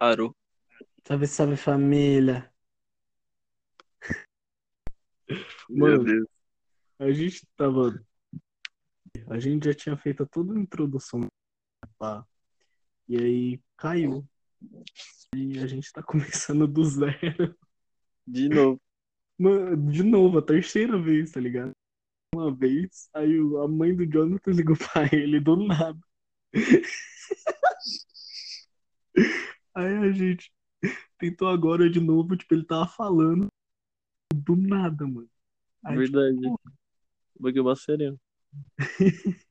Parou. Salve, salve família. Meu Mano, Deus. a gente tava. A gente já tinha feito toda a introdução. E aí caiu. E a gente tá começando do zero. De novo. Mano, de novo, a terceira vez, tá ligado? Uma vez, aí o- a mãe do Jonathan ligou pra ele do nada. Aí a gente tentou agora de novo, tipo, ele tava falando do nada, mano. Aí, Verdade. tipo, Bagulho bacerão.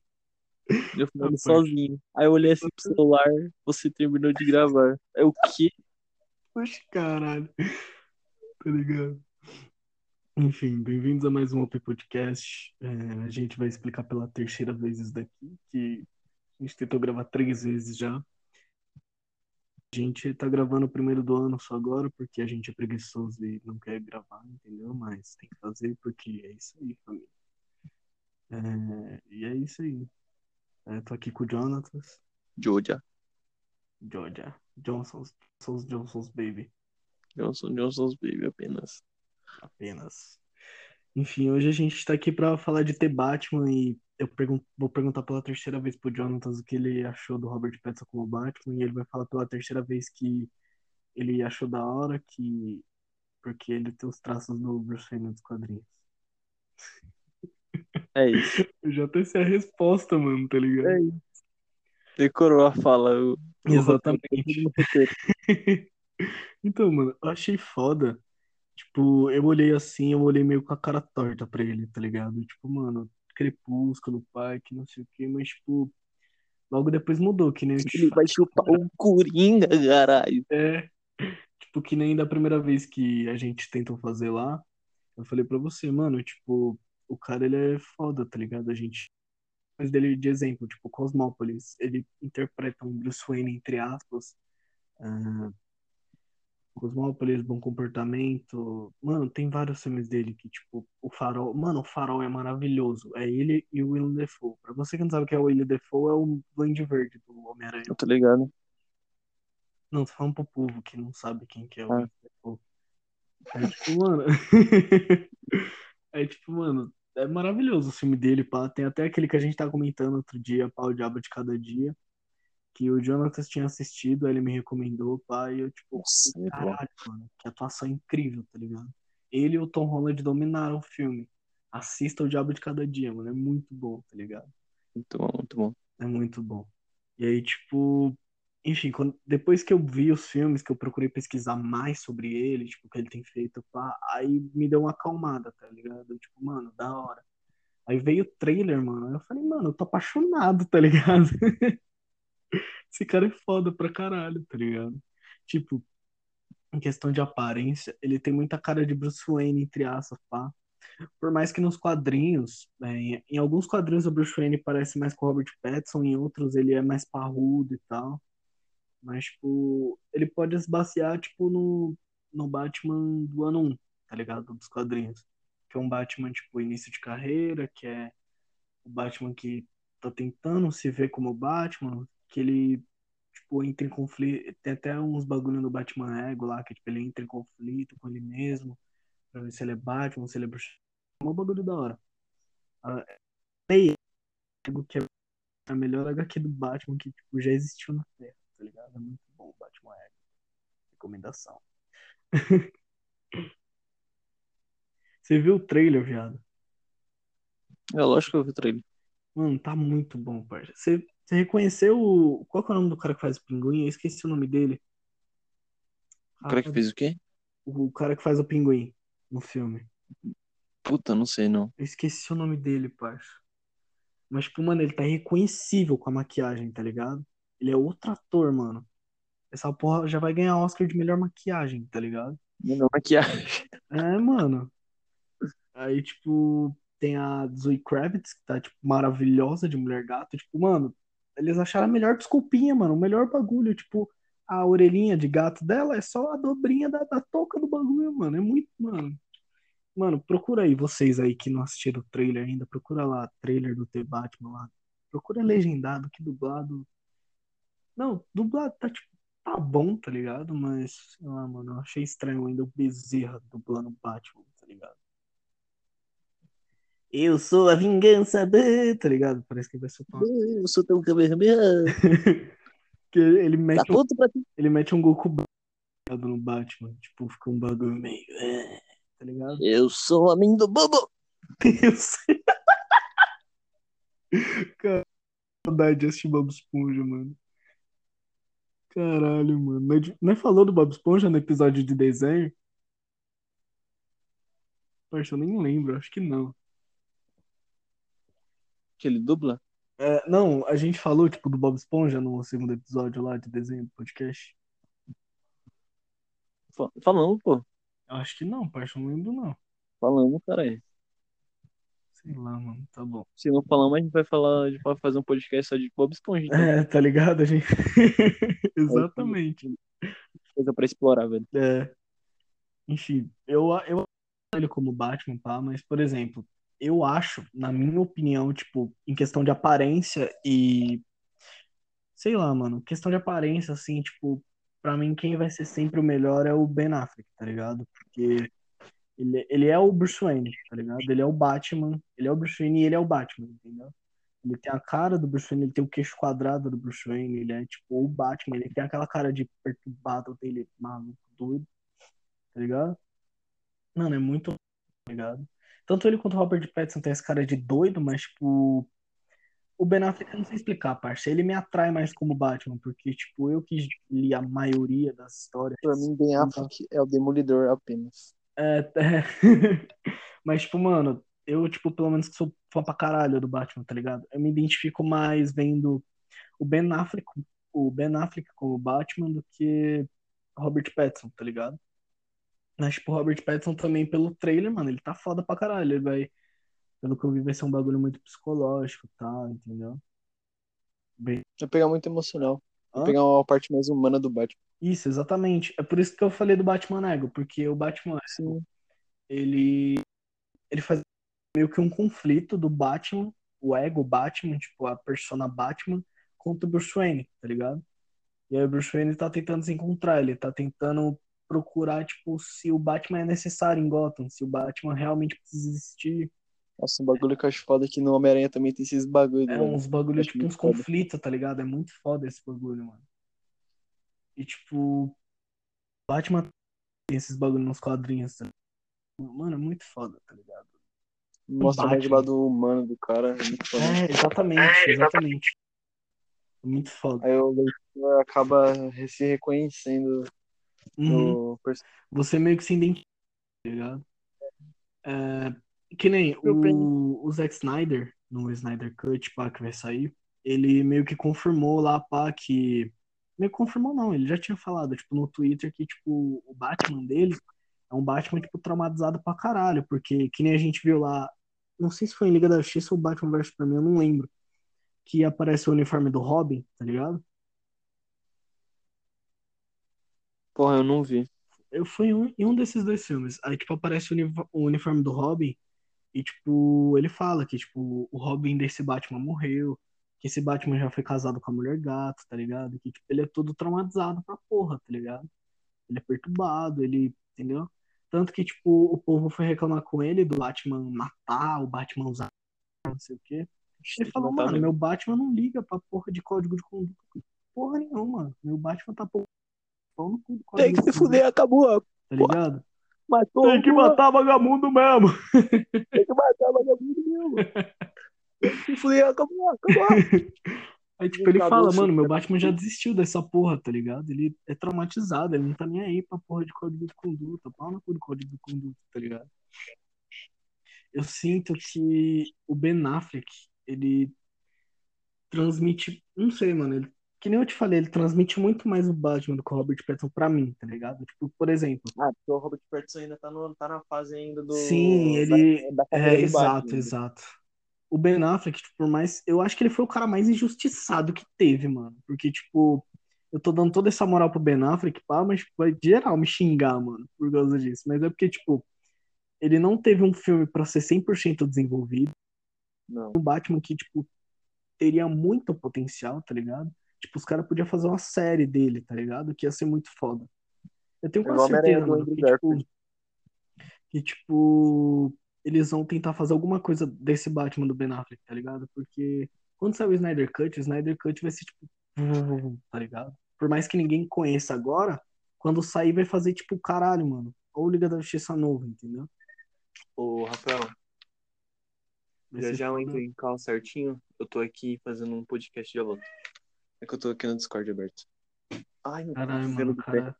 Eu falando Rapaz. sozinho. Aí eu olhei assim pro celular, você terminou de gravar. É o quê? Oxe, caralho. Tá ligado? Enfim, bem-vindos a mais um OP Podcast. É, a gente vai explicar pela terceira vez isso daqui, que a gente tentou gravar três vezes já. A gente tá gravando o primeiro do ano só agora, porque a gente é preguiçoso e não quer gravar, entendeu? Mas tem que fazer porque é isso aí, família. É, e é isso aí. É, tô aqui com o Jonatas, Joja. Georgia, Johnson's, Johnson's, Johnson's Baby. Johnson Johnson's Baby apenas. apenas. Enfim, hoje a gente tá aqui pra falar de The Batman e eu pergun- vou perguntar pela terceira vez pro Jonathan o que ele achou do Robert Pattinson como Batman e ele vai falar pela terceira vez que ele achou da hora que porque ele tem os traços do Bruce Wayne nos quadrinhos. É isso. Eu já até sei a resposta, mano, tá ligado? É isso. Decorou a fala. o Exatamente. Então, mano, eu achei foda. Tipo, eu olhei assim, eu olhei meio com a cara torta pra ele, tá ligado? Tipo, mano, Crepúsculo, pai, que não sei o quê, mas, tipo, logo depois mudou, que nem eu te Ele vai chupar o Coringa, caralho. É, tipo, que nem da primeira vez que a gente tentou fazer lá, eu falei pra você, mano, tipo, o cara ele é foda, tá ligado? A gente faz dele de exemplo, tipo, Cosmópolis, ele interpreta um Bruce Wayne, entre aspas, ah, Cosmópolis, Bom Comportamento, mano, tem vários filmes dele que, tipo, o Farol, mano, o Farol é maravilhoso, é ele e o Willem Dafoe. Pra você que não sabe o que é o Willem Dafoe, é o Duende Verde do Homem-Aranha. Eu tô ligado. Não, tô falando pro povo que não sabe quem que é o Ah. Willem Dafoe. É tipo, mano. é tipo, mano, é maravilhoso o filme dele, pá. Tem até aquele que a gente tá comentando outro dia, pá, O Diabo de Cada Dia. Que o Jonatas tinha assistido, ele me recomendou, pá, e eu, tipo, Nossa, é caralho, mano, que atuação incrível, tá ligado? Ele e o Tom Holland dominaram o filme. Assista O Diabo de Cada Dia, mano, é muito bom, tá ligado? Muito bom, muito bom. É muito bom. E aí, tipo, enfim, quando- depois que eu vi os filmes, que eu procurei pesquisar mais sobre ele, tipo, o que ele tem feito, pá, aí me deu uma acalmada, tá ligado? Tipo, mano, da hora. Aí veio o trailer, mano. Eu falei, mano, eu tô apaixonado, tá ligado? Esse cara é foda pra caralho, tá ligado? Tipo, em questão de aparência, ele tem muita cara de Bruce Wayne, entre aspas, pá. Por mais que nos quadrinhos, é, em, em alguns quadrinhos o Bruce Wayne parece mais com o Robert Pattinson, em outros ele é mais parrudo e tal. Mas, tipo, ele pode esbasear, tipo, no, no Batman do ano 1, tá ligado? Dos quadrinhos. Que é um Batman, tipo, início de carreira, que é o Batman que tá tentando se ver como Batman, que ele, tipo, entra em conflito. Tem até uns bagulho no Batman Ego lá, que, tipo, ele entra em conflito com ele mesmo, pra ver se ele é Batman, se ele é Bruce. É um bagulho da hora. Leia, que é a melhor HQ do Batman que, tipo, já existiu na Terra, tá ligado? É muito bom o Batman Ego. Recomendação. Você viu o trailer, viado? É lógico que eu vi o trailer. Mano, tá muito bom, parça. Você, você reconheceu o... Qual que é o nome do cara que faz o pinguim? Eu esqueci o nome dele. O cara que fez o quê? O cara que faz o pinguim no filme. Puta, não sei não. Eu esqueci o nome dele, parça. Mas, tipo, mano, ele tá reconhecível com a maquiagem, tá ligado? Ele é outro ator, mano. Essa porra já vai ganhar Oscar de melhor maquiagem, tá ligado? Melhor maquiagem. É, mano. Aí, tipo, tem a Zoe Kravitz, que tá, tipo, maravilhosa de Mulher Gato. Tipo, mano, eles acharam a melhor desculpinha, mano. O melhor bagulho. Tipo, a orelhinha de gato dela é só a dobrinha da, da touca do bagulho, mano. É muito, mano. Mano, procura aí, vocês aí que não assistiram o trailer ainda. Procura lá, trailer do The Batman lá. Procura legendado, que dublado. Não, dublado tá, tipo, tá bom, tá ligado? Mas, sei lá, mano, eu achei estranho ainda o Bezerra dublando Batman, tá ligado? Eu sou a vingança, da- tá ligado? Parece que vai ser uma... Eu sou teu Kamehameha. que ele Tá mete, um, pra ti? ele mete um Goku no Batman. Tipo, fica um bagulho meio. é, Tá ligado? Eu sou o homem do bobo. Eu sei. Cara, saudade de assistir Bob Esponja, mano. Caralho, mano. Nós, nós falou do Bob Esponja no episódio de desenho? Poxa, eu nem lembro, acho que não. Que ele dubla? É, não, a gente falou, tipo, do Bob Esponja no segundo episódio lá de desenho do podcast. Fa- Falando, pô. Eu acho que não, parça, não lembro, não. Falando, caralho. Sei lá, mano, tá bom. Se não falamos, a gente vai falar, a gente vai fazer um podcast só de Bob Esponja. Então. É, tá ligado? A gente... Exatamente. Coisa pra explorar, velho. É. Enfim, eu, eu ele como Batman, pá, mas, por exemplo, eu acho, na minha opinião, tipo, em questão de aparência e. Sei lá, mano, questão de aparência, assim, tipo, pra mim quem vai ser sempre o melhor é o Ben Affleck, tá ligado? Porque ele, ele é o Bruce Wayne, tá ligado? Ele é o Batman, ele é o Bruce Wayne e ele é o Batman, entendeu? Ele tem a cara do Bruce Wayne, ele tem o queixo quadrado do Bruce Wayne, ele é tipo o Batman, ele tem aquela cara de perturbado dele, maluco, doido, tá ligado? Mano, é muito, tá ligado? Tanto ele quanto o Robert Pattinson tem essa cara de doido, mas tipo, o Ben Affleck eu não sei explicar, parça. Ele me atrai mais como Batman, porque tipo, eu que li a maioria das histórias. Pra mim, Ben Affleck é o Demolidor apenas. É, é. Mas, tipo, mano, eu, tipo, pelo menos que sou fã pra caralho do Batman, tá ligado? Eu me identifico mais vendo o Ben Affleck, o Ben Affleck como Batman do que Robert Pattinson, tá ligado? Mas, tipo, o Robert Pattinson também, pelo trailer, mano, ele tá foda pra caralho. Ele vai, pelo que eu vi, vai ser um bagulho muito psicológico e tal, entendeu? Bem... Vai pegar muito emocional. Vai Hã? pegar uma parte mais humana do Batman. Isso, exatamente. É por isso que eu falei do Batman Ego, porque o Batman Sim. ele ele faz meio que um conflito do Batman, o ego Batman, tipo, a persona Batman, contra o Bruce Wayne, tá ligado? E aí o Bruce Wayne tá tentando se encontrar, ele tá tentando procurar, tipo, se o Batman é necessário em Gotham, se o Batman realmente precisa existir. Nossa, um bagulho que eu acho foda é que no Homem-Aranha também tem esses bagulho, É velho. uns bagulho, Acho tipo, uns conflitos, tá ligado? É muito foda esse bagulho, mano. E, tipo, Batman tem esses bagulho nos quadrinhos, tá ligado? Mano, é muito foda, tá ligado? Mostra mais o lado humano do cara. É muito foda. É, exatamente, exatamente. É muito foda. Aí o leitor acaba se reconhecendo Uhum. personagem. Você meio que se identifica, tá ligado? É, que nem o, o Zack Snyder, no Snyder Cut, pá, que vai sair, ele meio que confirmou lá, pá, que. Meio que confirmou não, ele já tinha falado, tipo, no Twitter que, tipo, o Batman dele é um Batman, tipo, traumatizado pra caralho, porque que nem a gente viu lá, não sei se foi em Liga da Justiça ou Batman vs Superman, eu não lembro, que aparece o uniforme do Robin, tá ligado? Porra, eu não vi. Eu fui em um, em um desses dois filmes. Aí, tipo, aparece o, uni- o uniforme do Robin e, tipo, ele fala que, tipo, o Robin desse Batman morreu, que esse Batman já foi casado com a mulher gato, tá ligado? Que, tipo, ele é todo traumatizado pra porra, tá ligado? Ele é perturbado, ele, entendeu? Tanto que, tipo, o povo foi reclamar com ele do Batman matar, o Batman usar, não sei o quê. Ele falou, Matar mano, meu Batman não liga pra porra de código de conduta. Porra nenhuma. Meu Batman tá pau pau no cu do Tem que se fuder, acabou. tá ligado? Matou. Tem que matar vagabundo mesmo. Tem que matar vagabundo mesmo. Tem que se fuder, acabou, acabou. Aí, tipo, ele fala, mano, meu. Batman já desistiu dessa porra, tá ligado? Ele é traumatizado, ele não tá nem aí pra porra de código de conduta, pau no cu do código de conduta, tá ligado? Eu sinto que o Ben Affleck, ele transmite, não sei, mano, ele, que nem eu te falei, ele transmite muito mais o Batman do que o Robert Pattinson pra mim, tá ligado? Tipo, por exemplo, Ah, porque o Robert Pattinson ainda tá, no, tá na fase ainda do... Sim, ele. Da, da É, exato, Batman. exato. O Ben Affleck, tipo, por mais. Eu acho que ele foi o cara mais injustiçado que teve, mano. Porque, tipo, eu tô dando toda essa moral pro Ben Affleck, pá, mas tipo, vai geral me xingar, mano, por causa disso. Mas é porque, tipo, ele não teve um filme pra ser 100% desenvolvido. Não. Um Batman que, tipo, teria muito potencial, tá ligado? Tipo, os caras podiam fazer uma série dele, tá ligado? Que ia ser muito foda. Eu tenho É quase certeza, mano, que, tipo, que, tipo, eles vão tentar fazer alguma coisa desse Batman do Ben Affleck, tá ligado? Porque quando sair o Snyder Cut, o Snyder Cut vai ser, tipo, tá ligado? Por mais que ninguém conheça agora, quando sair vai fazer, tipo, caralho, mano. Ou Liga da Justiça novo, entendeu? Ô, Rafael, já já eu entrei em cal certinho. Eu tô aqui fazendo um podcast de volta. É que eu tô aqui no Discord aberto. Ai, meu Caralho, mano, do pé. cara...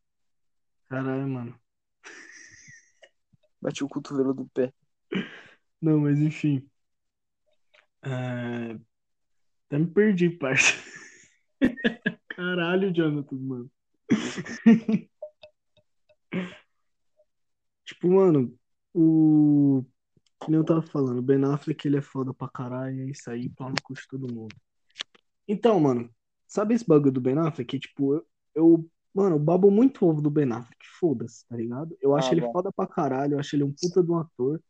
Caralho, mano. Bati o cotovelo do pé. Não, mas enfim. É... Até me perdi, parça. Caralho, Jonathan, mano. Tipo, mano, o. Que nem eu tava falando, o Ben Affleck ele é foda pra caralho, é isso aí, cu de todo mundo. Então, mano, sabe esse bagulho do Ben Affleck? Que, tipo, eu, eu mano, eu babo muito ovo do Ben Affleck, foda-se, tá ligado? Eu acho Ah, ele bom. foda pra caralho, eu acho ele um puta de um ator.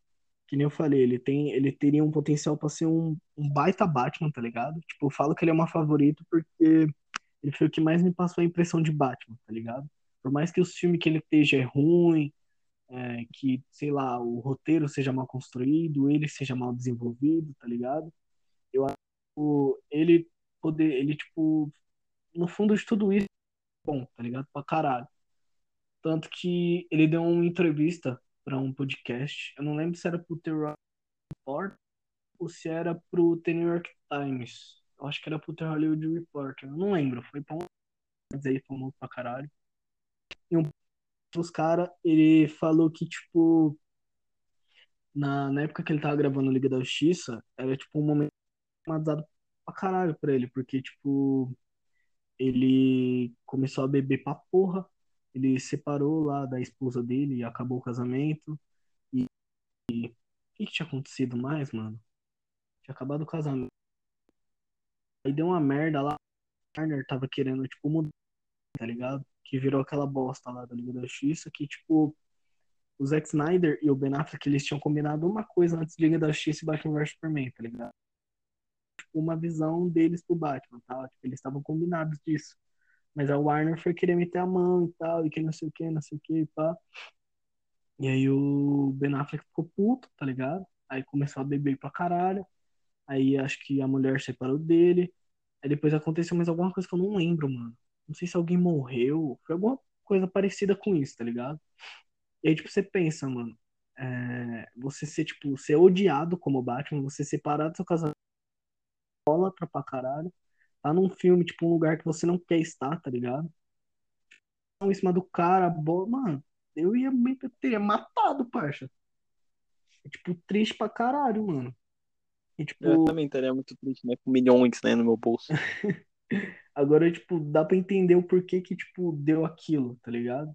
Que nem eu falei, ele tem, ele teria um potencial pra ser um, um baita Batman, tá ligado? Tipo, eu falo que ele é uma favorito porque ele foi o que mais me passou a impressão de Batman, tá ligado? Por mais que os filmes que ele esteja é ruim, é, que, sei lá, o roteiro seja mal construído, ele seja mal desenvolvido, tá ligado? Eu acho que ele poder, ele, tipo, no fundo de tudo isso, é bom, tá ligado? Pra caralho. Tanto que ele deu uma entrevista pra um podcast, eu não lembro se era pro The Rock Report ou se era pro The New York Times. Eu acho que era pro The Hollywood Reporter, eu não lembro, foi pra um mas aí famoso pra caralho. E um dos caras, ele falou que, tipo, na, na época que ele tava gravando Liga da Justiça, era, tipo, um momento traumatizado pra caralho pra ele, porque, tipo, ele começou a beber pra porra, ele separou lá da esposa dele e acabou o casamento. E, o que, que tinha acontecido mais, mano? Tinha acabado o casamento. Aí deu uma merda lá, o Warner tava querendo, tipo, mudar, tá ligado? Que virou aquela bosta lá da Liga da Justiça, que, tipo, o Zack Snyder e o Ben Affleck, eles tinham combinado uma coisa antes de Liga da Justiça e Batman vs Superman, tá ligado? Uma visão deles pro Batman, tá? Tipo, eles estavam combinados disso. Mas a Warner foi querer meter a mão e tal, e que não sei o que, não sei o que, e pá. E aí o Ben Affleck ficou puto, tá ligado? Aí começou a beber pra caralho. Aí acho que a mulher separou dele. Aí depois aconteceu mais alguma coisa que eu não lembro, mano. Não sei se alguém morreu. Foi alguma coisa parecida com isso, tá ligado? E aí, tipo, você pensa, mano. é, você ser, tipo, ser odiado como Batman, você separar do seu casamento, pra pra caralho. Tá num filme, tipo, um lugar que você não quer estar, tá ligado? Em cima do cara, bo... mano, eu ia eu teria matado, parça. É, tipo, triste pra caralho, mano. E, tipo, Eu também estaria muito triste, né? Com milhões, né, no meu bolso. Agora, tipo, dá pra entender o porquê que, tipo, deu aquilo, tá ligado?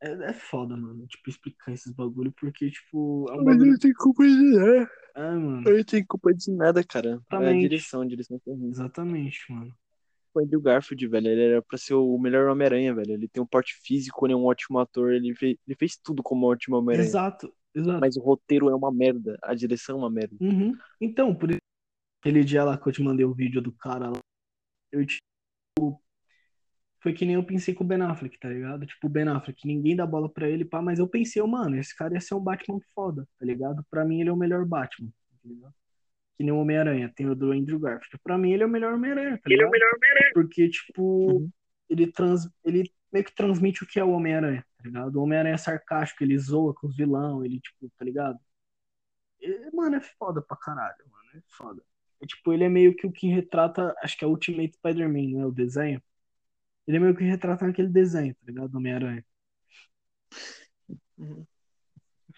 É, é foda, mano, tipo, explicar esses bagulho, porque, tipo, é um Mas bagulho... não tenho culpa de nada. É, mano, Eu não tenho culpa de nada, cara. É a Exatamente. direção, a direção foi ruim. exatamente, mano. O Andrew Garfield, velho, ele era pra ser o melhor Homem-Aranha, velho. Ele tem um porte físico, ele é um ótimo ator, ele fez, ele fez tudo como um ótimo Homem-Aranha. Exato, exato. Mas o roteiro é uma merda, a direção é uma merda. Uhum. Então, por isso, aquele dia lá que eu te mandei o vídeo do cara lá, eu, tipo, foi que nem eu pensei com o Ben Affleck, tá ligado? Tipo, o Ben Affleck, ninguém dá bola pra ele, pá, mas eu pensei, mano, esse cara ia ser um Batman foda, tá ligado? Pra mim ele é o melhor Batman, entendeu? Que nem o Homem-Aranha, tem o do Andrew Garfield. Pra mim ele é o melhor Homem-Aranha, tá ligado? Porque, tipo, Uhum. ele, trans, ele meio que transmite o que é o Homem-Aranha, tá ligado? O Homem-Aranha é sarcástico, ele zoa com os vilão, ele, tipo, tá ligado? Ele, mano, é foda pra caralho, mano, é foda. É, tipo, ele é meio que o que retrata, acho que é o Ultimate Spider-Man, né, o desenho. Ele é meio que retrata naquele desenho, tá ligado? Do Homem-Aranha. Uhum.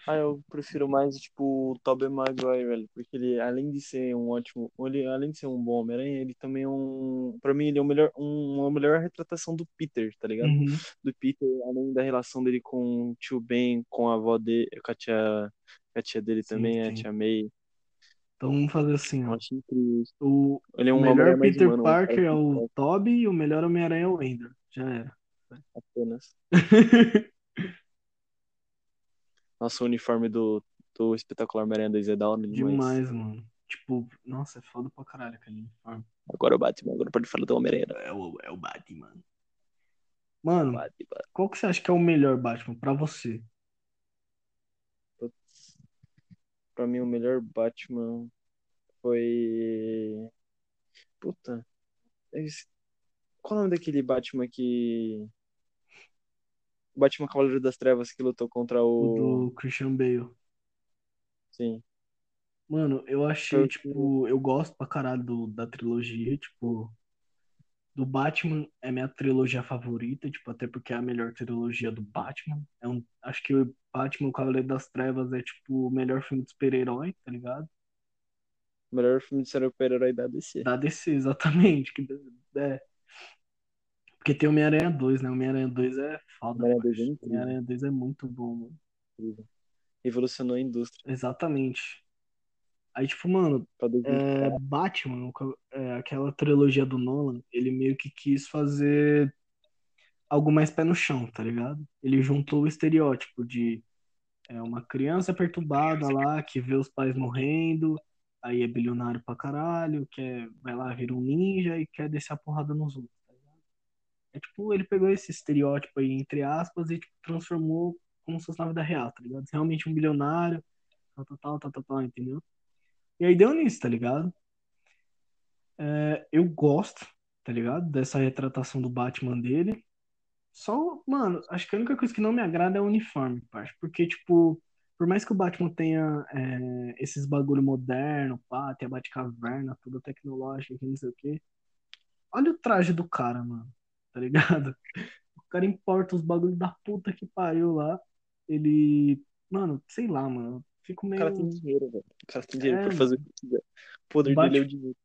Ah, eu prefiro mais, tipo, o Tobey Maguire, velho, porque ele, além de ser um ótimo, ele, além de ser um bom Homem-Aranha, ele também é um, pra mim, ele é o melhor, um, uma melhor retratação do Peter, tá ligado? Uhum. Do Peter, além da relação dele com o tio Ben, com a avó dele, com a tia, a tia dele Sim, também, a sim. tia May, Então vamos fazer assim, ó. acho incrível isso. O, Ele é um melhor Peter humano, um cara Parker é o toca Tobey e o melhor Homem-Aranha é o Andrew. Já era. apenas. Nossa, o uniforme do, do espetacular Homem-Aranha 2 é da hora demais. Demais, mano. Tipo, nossa, é foda pra caralho aquele uniforme. Agora o Batman, agora pode falar do Homem-Aranha. É o, é o Batman. Mano, Batman. qual que você acha que é o melhor Batman pra você? Pra mim, o melhor Batman foi. Puta. Qual é o nome daquele Batman que. Batman Cavaleiro das Trevas que lutou contra O o. do Christian Bale. Sim. Mano, eu achei, o tipo, eu gosto pra caralho do, da trilogia, tipo, do Batman é minha trilogia favorita, tipo, até porque é a melhor trilogia do Batman. É um, acho que o Batman, o Cavaleiro das Trevas, é, tipo, o melhor filme de super-herói, tá ligado? O melhor filme de super-herói da DC. Da DC, exatamente. Que, é. Porque tem o Homem-Aranha 2, né? O Homem-Aranha 2 é foda. Homem-Aranha parça. 2 é O incrível. Homem-Aranha 2 é muito bom, mano. Revolucionou a indústria. Exatamente. Aí, tipo, mano, Pra 2000. é, Batman, é, aquela trilogia do Nolan, ele meio que quis fazer algo mais pé no chão, tá ligado? Ele juntou o estereótipo de é, uma criança perturbada lá que vê os pais morrendo, aí é bilionário pra caralho, quer, vai lá, vira um ninja e quer descer a porrada nos outros, tá ligado? É tipo, ele pegou esse estereótipo aí, entre aspas, e tipo, transformou como se fosse na vida real, tá ligado? Realmente um bilionário, tal, tal, tal, tal, tal, tal, entendeu? E aí deu nisso, tá ligado? É, eu gosto, tá ligado? Dessa retratação do Batman dele. Só, mano, acho que a única coisa que não me agrada é o uniforme, parça. Porque, tipo, por mais que o Batman tenha é, esses bagulho moderno, pá, tem a Batcaverna, toda tecnológica, que não sei o quê. Olha o traje do cara, mano, tá ligado? O cara importa os bagulhos da puta que pariu lá. Ele, mano, sei lá, mano. Fico O meio. cara tem dinheiro, velho. O cara tem dinheiro É, pra fazer o que quiser. O poder Bate- dele é o dinheiro.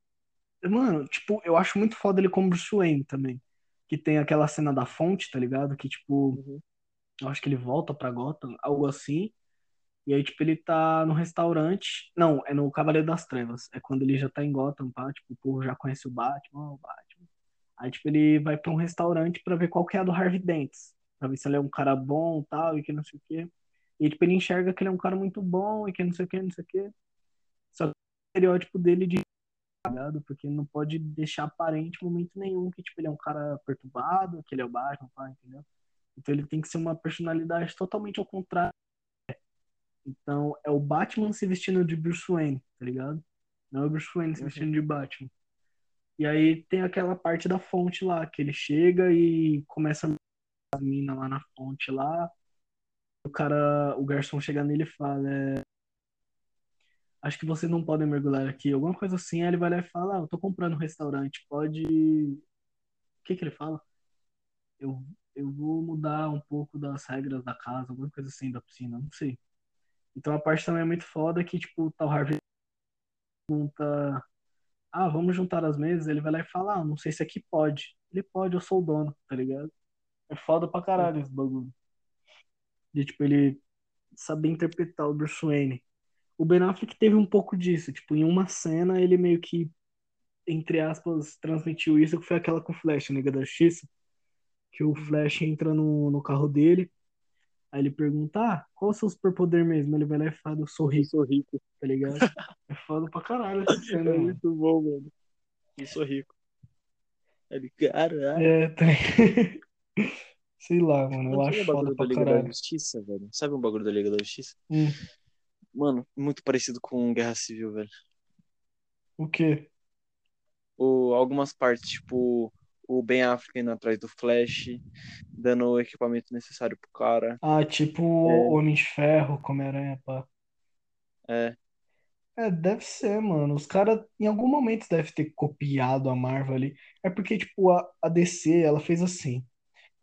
Mano, tipo, eu acho muito foda ele como Bruce Wayne também. Que tem aquela cena da fonte, tá ligado? Que, tipo, Uhum. eu acho que ele volta pra Gotham, algo assim. E aí, tipo, ele tá no restaurante. Não, é no Cavaleiro das Trevas. É quando ele já tá em Gotham, pá. Tipo, o povo já conhece o Batman, o Batman. Aí, tipo, ele vai pra um restaurante pra ver qual que é a do Harvey Dent. Pra ver se ele é um cara bom e tal, e que não sei o quê. E, tipo, ele enxerga que ele é um cara muito bom e que não sei o quê, não sei o quê. Só que o estereótipo dele de ligado? Porque não pode deixar aparente em momento nenhum que, tipo, ele é um cara perturbado, que ele é o Batman, pá, entendeu? Então ele tem que ser uma personalidade totalmente ao contrário. Então é o Batman se vestindo de Bruce Wayne, tá ligado? Não é o Bruce Wayne se Uhum. vestindo de Batman. E aí tem aquela parte da fonte lá, que ele chega e começa a mina lá na fonte lá. O cara, o garçom chega nele e fala, é, acho que vocês não podem mergulhar aqui, alguma coisa assim. Aí ele vai lá e fala, ah, eu tô comprando um restaurante, pode. O que que ele fala? Eu, eu vou mudar um pouco das regras da casa, alguma coisa assim da piscina, não sei. Então a parte também é muito foda que, tipo, tá o Harvey pergunta, ah, vamos juntar as mesas, ele vai lá e fala, ah, não sei se aqui pode. Ele pode, eu sou o dono, tá ligado? É foda pra caralho esse bagulho. De, tipo, ele saber interpretar o Bruce Wayne. O Ben Affleck teve um pouco disso, tipo, em uma cena ele meio que, entre aspas, transmitiu isso, que foi aquela com o Flash, Liga da Justiça, que o Flash entra no, no carro dele, aí ele pergunta, ah, qual é o seu superpoder mesmo? Ele vai lá e fala, eu sou Eu rico, sou rico. tá ligado? É foda pra caralho essa cena, É muito bom, mano. Eu sou rico. Ele, caralho. É, tá... Sei lá, mano, eu acho um foda bagulho da Liga da caralho. Justiça, velho? Sabe um bagulho da Liga da Justiça? Hum, Mano, muito parecido com Guerra Civil, velho. o quê? O, algumas partes, tipo, o Ben Affleck indo atrás do Flash, dando o equipamento necessário pro cara. Ah, tipo É. Homem de Ferro, Homem-Aranha, pá. É, É, deve ser, mano. Os caras, em algum momento, devem ter copiado a Marvel ali. É porque, tipo, a, a DC, ela fez assim.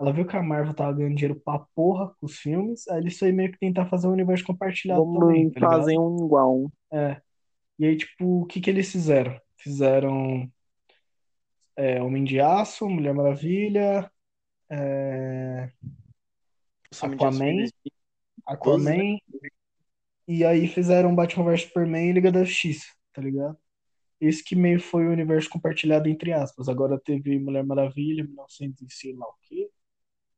Ela viu que a Marvel tava ganhando dinheiro pra porra com os filmes, aí eles foi meio que tentar fazer um universo compartilhado também, tá fazem um igual. É. E aí, tipo, o que que eles fizeram? Fizeram é, Homem de Aço, Mulher Maravilha, é, Aquaman, Aquaman, e aí fizeram Batman vs Superman e Liga da Justiça, tá ligado? Esse que meio foi o universo compartilhado entre aspas. Agora teve Mulher Maravilha, 1900 e sei lá o quê,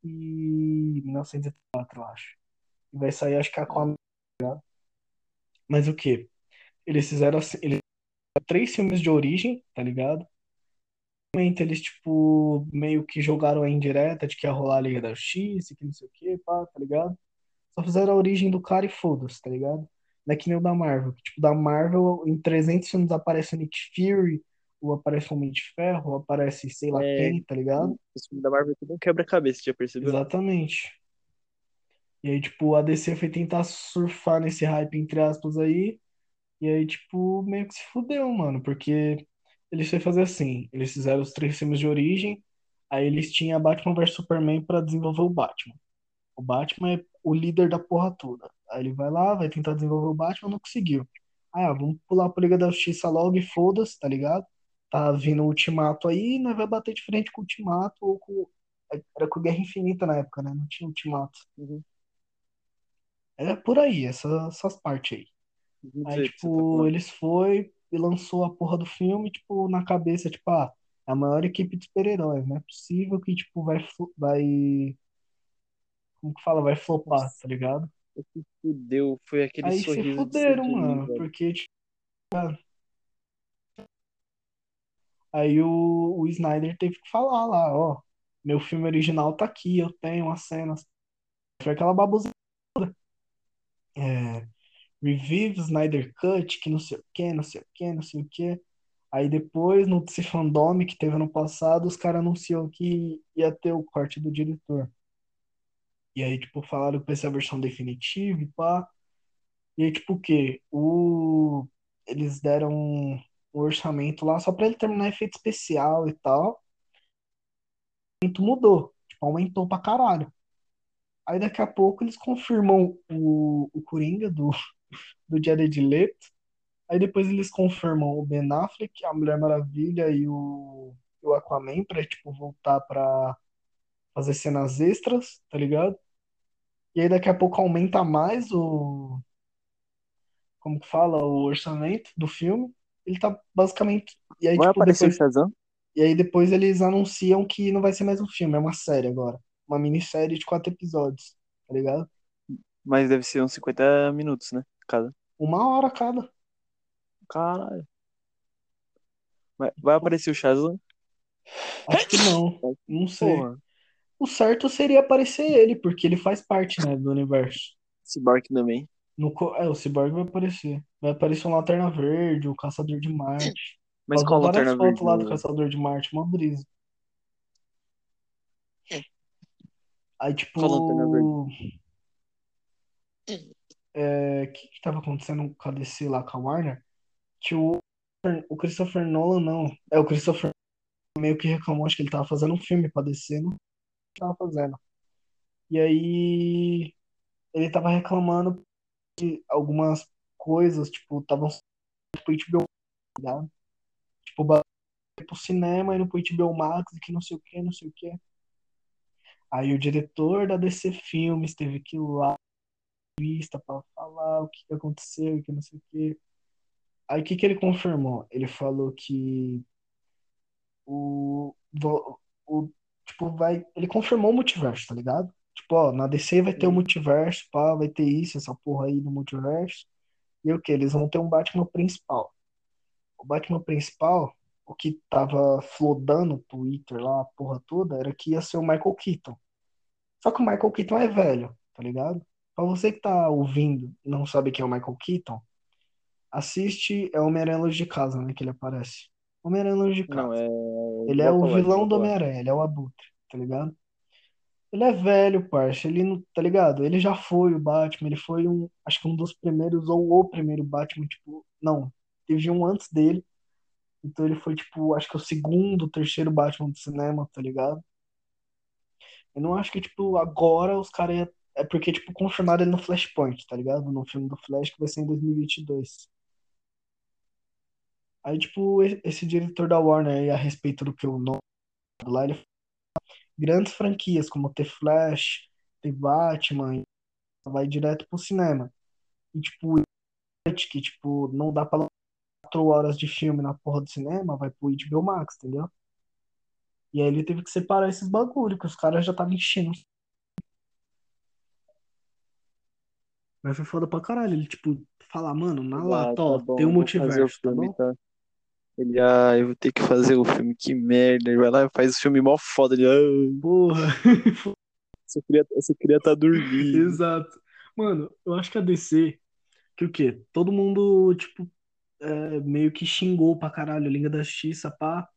e 1904, eu acho. E vai sair, acho que Aquaman, tá ligado? Mas o que? Eles fizeram assim, eles três filmes de origem, tá ligado? Eles, tipo, meio que jogaram a indireta de que ia rolar a Liga da Justiça, que não sei o que, pá, tá ligado? Só fizeram a origem do cara e foda-se, tá ligado? Não é que nem o da Marvel. Tipo, da Marvel, em 300 filmes aparece o Nick Fury, ou aparece Homem de Ferro, aparece sei lá É, quem, tá ligado? esse filme da Marvel é tudo um quebra-cabeça, já percebeu? Exatamente. E aí, tipo, a DC foi tentar surfar nesse hype, entre aspas, aí, e aí, tipo, meio que se fudeu, mano, porque eles foi fazer assim, eles fizeram os três filmes de origem, aí eles tinham Batman vs Superman pra desenvolver o Batman. O Batman é o líder da porra toda. Aí ele vai lá, vai tentar desenvolver o Batman, não conseguiu. Ah, vamos pular pro Liga da Justiça logo e foda-se, tá ligado? Tá vindo o Ultimato aí, nós vai bater de frente com o Ultimato ou com... Era com Guerra Infinita na época, né? Não tinha Ultimato. Uhum. É por aí, essa- essas partes aí. Não Aí, tá tipo, falando. eles foi e lançou a porra do filme, tipo, na cabeça, tipo, ah, é a maior equipe de super-heróis, não é possível que, tipo, vai, vai, como que fala, vai flopar, Nossa, tá ligado? o que fudeu foi aquele Aí se sorriso de fuderam, Stan Lee, mano, porque, tipo, aí o, o Snyder teve que falar lá, ó, meu filme original tá aqui, eu tenho as cenas. Foi aquela babosa, é, Revive Snyder Cut, que não sei o que, não sei o que, não sei o que. Aí depois, no Desse Fandome que teve ano passado, os caras anunciou que ia ter o corte do diretor. E aí, tipo, falaram que vai ser a versão definitiva e pá. E aí, tipo, o quê? O... Eles deram um orçamento lá só pra ele terminar efeito especial e tal. Mudou. Tipo, aumentou pra caralho. Aí daqui a pouco eles confirmam o, o Coringa do, do Jared Leto. Aí depois eles confirmam o Ben Affleck, a Mulher Maravilha e o, o Aquaman pra, tipo, voltar pra fazer cenas extras, tá ligado? E aí daqui a pouco aumenta mais o, como que fala, o orçamento do filme. Ele tá basicamente, e aí Vai tipo aparecer o depois, Shazam? e aí depois eles anunciam que não vai ser mais um filme, é uma série agora, uma minissérie de quatro episódios, tá ligado? Mas deve ser uns 50 minutos, né? Cada. Uma hora cada. Caralho. Vai, vai aparecer o Shazam? Acho que não, não sei. Porra. O certo seria aparecer ele, porque ele faz parte, né, do universo. Cyborg também. No, é, o Cyborg vai aparecer. Vai aparecer um Lanterna Verde, o Caçador de Marte. Mas qual Lanterna Verde? lá do O... Caçador de Marte, uma brisa. Aí, Qual Lanterna Verde? tipo, é, o que que tava acontecendo com a DC lá, com a Warner? Que o, o Christopher Nolan, não. É, o Christopher meio que reclamou, acho que ele tava fazendo um filme pra DC, não tava fazendo. E aí, ele tava reclamando que algumas coisas, tipo, estavam tipo, HBO, tá? Tipo, pro cinema e no HBO Max, que não sei o que, não sei o que. Aí o diretor da DC Filmes teve que ir lá vista pra falar o que aconteceu, e que não sei o que. Aí o que que ele confirmou? Ele falou que o, o tipo vai, ele confirmou o multiverso, tá ligado? Tipo, ó, na DC vai ter o multiverso, pá, vai ter isso, essa porra aí do multiverso. E o que? Eles vão ter um Batman principal. O Batman principal, o que tava flodando no Twitter lá, a porra toda, era que ia ser o Michael Keaton. Só que o Michael Keaton é velho, tá ligado? Pra você que tá ouvindo e não sabe quem é o Michael Keaton, assiste é Homem-Aranha Longe de Casa, né, que ele aparece. Homem-Aranha Longe de Não, Casa. é. Ele é o vilão do. Homem-Aranha, ele é o Abutre, tá ligado? Ele é velho, parça, ele não, tá ligado? Ele já foi o Batman, ele foi um, acho que um dos primeiros, ou o primeiro Batman, tipo, não, teve um antes dele, então ele foi, tipo, acho que o segundo, terceiro Batman do cinema, tá ligado? Eu não acho que, tipo, agora os caras. É porque, tipo, confirmaram ele no Flashpoint, tá ligado? No filme do Flash que vai ser em 2022. Aí, tipo, esse diretor da Warner aí, a respeito do que eu não lá, ele grandes franquias, como ter Flash, ter Batman, vai direto pro cinema. E, tipo, que, tipo, não dá pra quatro horas de filme na porra do cinema, vai pro HBO Max, entendeu? E aí ele teve que separar esses bagulho, que os caras já estavam enchendo. Mas foi foda pra caralho. Ele, tipo, falar, mano, na Ah, lata, tá ó, tem bom, um fazer o multiverso, tá filme, bom? tá? Ele, ah, eu vou ter que fazer o filme, que merda. Ele vai lá e faz o filme mó foda. Ele, ah, Porra. você queria, você queria estar dormindo. Exato. Mano, eu acho que a DC, que o quê? Todo mundo, tipo, é, meio que xingou pra caralho a Liga da Justiça, pá.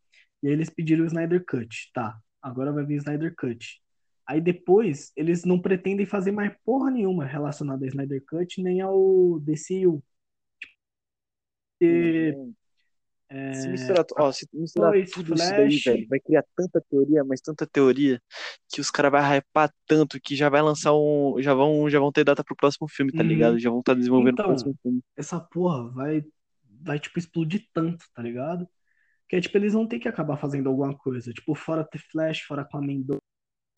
E aí eles pediram o Snyder Cut. Tá, agora vai vir o Snyder Cut. Aí depois, eles não pretendem fazer mais porra nenhuma relacionada ao Snyder Cut, nem ao DCU. Se é, misturar, ó, se misturar Lois, tudo isso daí, Flash, velho, vai criar tanta teoria, mas tanta teoria, que os caras vão hypar tanto que já vai lançar um. Já vão, já vão ter data pro próximo filme, tá Uhum. ligado? Já vão estar desenvolvendo o Então, próximo filme. essa porra vai, vai, tipo, explodir tanto, tá ligado? Que é, tipo, eles vão ter que acabar fazendo alguma coisa. Tipo, fora The Flash, fora Aquaman 2,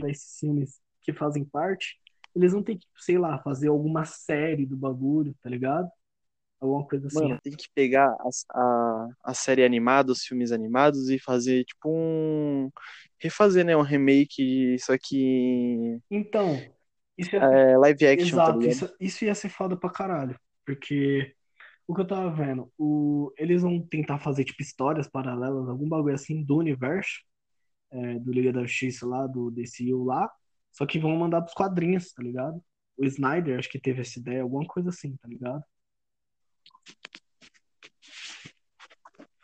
esses filmes que fazem parte, eles vão ter que, sei lá, fazer alguma série do bagulho, tá ligado? Alguma coisa assim. Mano, tem que pegar as- a, a série animada, os filmes animados e fazer tipo um. Refazer, né? Um remake, só que. Então, isso ia, É, live action, tá exato, ligado? isso, isso ia ser foda pra caralho. Porque o que eu tava vendo, o, eles vão tentar fazer, tipo, histórias paralelas, algum bagulho assim do universo, é, do Liga da Justiça lá, do DCU lá, só que vão mandar pros quadrinhos, tá ligado? O Snyder, acho que teve essa ideia, alguma coisa assim, tá ligado?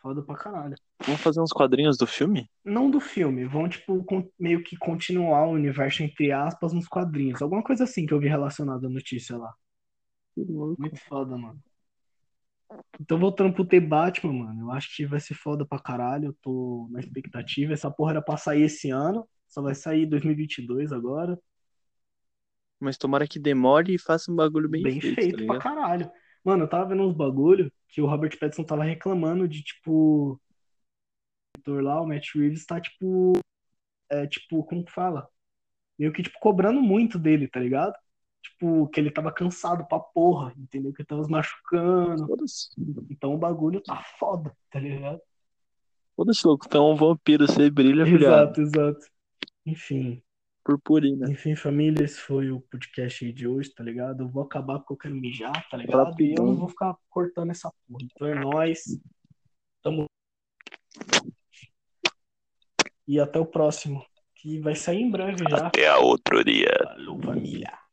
Foda pra caralho. Vamos fazer uns quadrinhos do filme? Não do filme, vão, tipo, meio que continuar o universo, entre aspas, nos quadrinhos. Alguma coisa assim que eu vi relacionada à notícia lá. Muito foda, mano. Então, voltando pro The Batman, mano, eu acho que vai ser foda pra caralho. Eu tô na expectativa. Essa porra era pra sair esse ano, só vai sair em 2022 agora. Mas tomara que demore e faça um bagulho bem, Bem feito, feito tá pra caralho. Mano, eu tava vendo uns bagulho que o Robert Pattinson tava reclamando de, tipo, o ator lá, o Matt Reeves, tá, tipo, é, tipo, como que fala? Meio que, tipo, cobrando muito dele, tá ligado? Tipo, que ele tava cansado pra porra, entendeu? Que ele tava se machucando. Então o bagulho tá foda, tá ligado? Foda-se, louco. Então, um vampiro, você brilha, filhado. Exato, exato. Enfim, Purpurina. enfim, família, esse foi o podcast aí de hoje, tá ligado? Eu vou acabar porque eu quero mijar, tá ligado? E eu Rapidão. não vou ficar cortando essa porra. Então é nóis. Tamo. E até o próximo, que vai sair em breve já. Até a outro dia. Falou, família.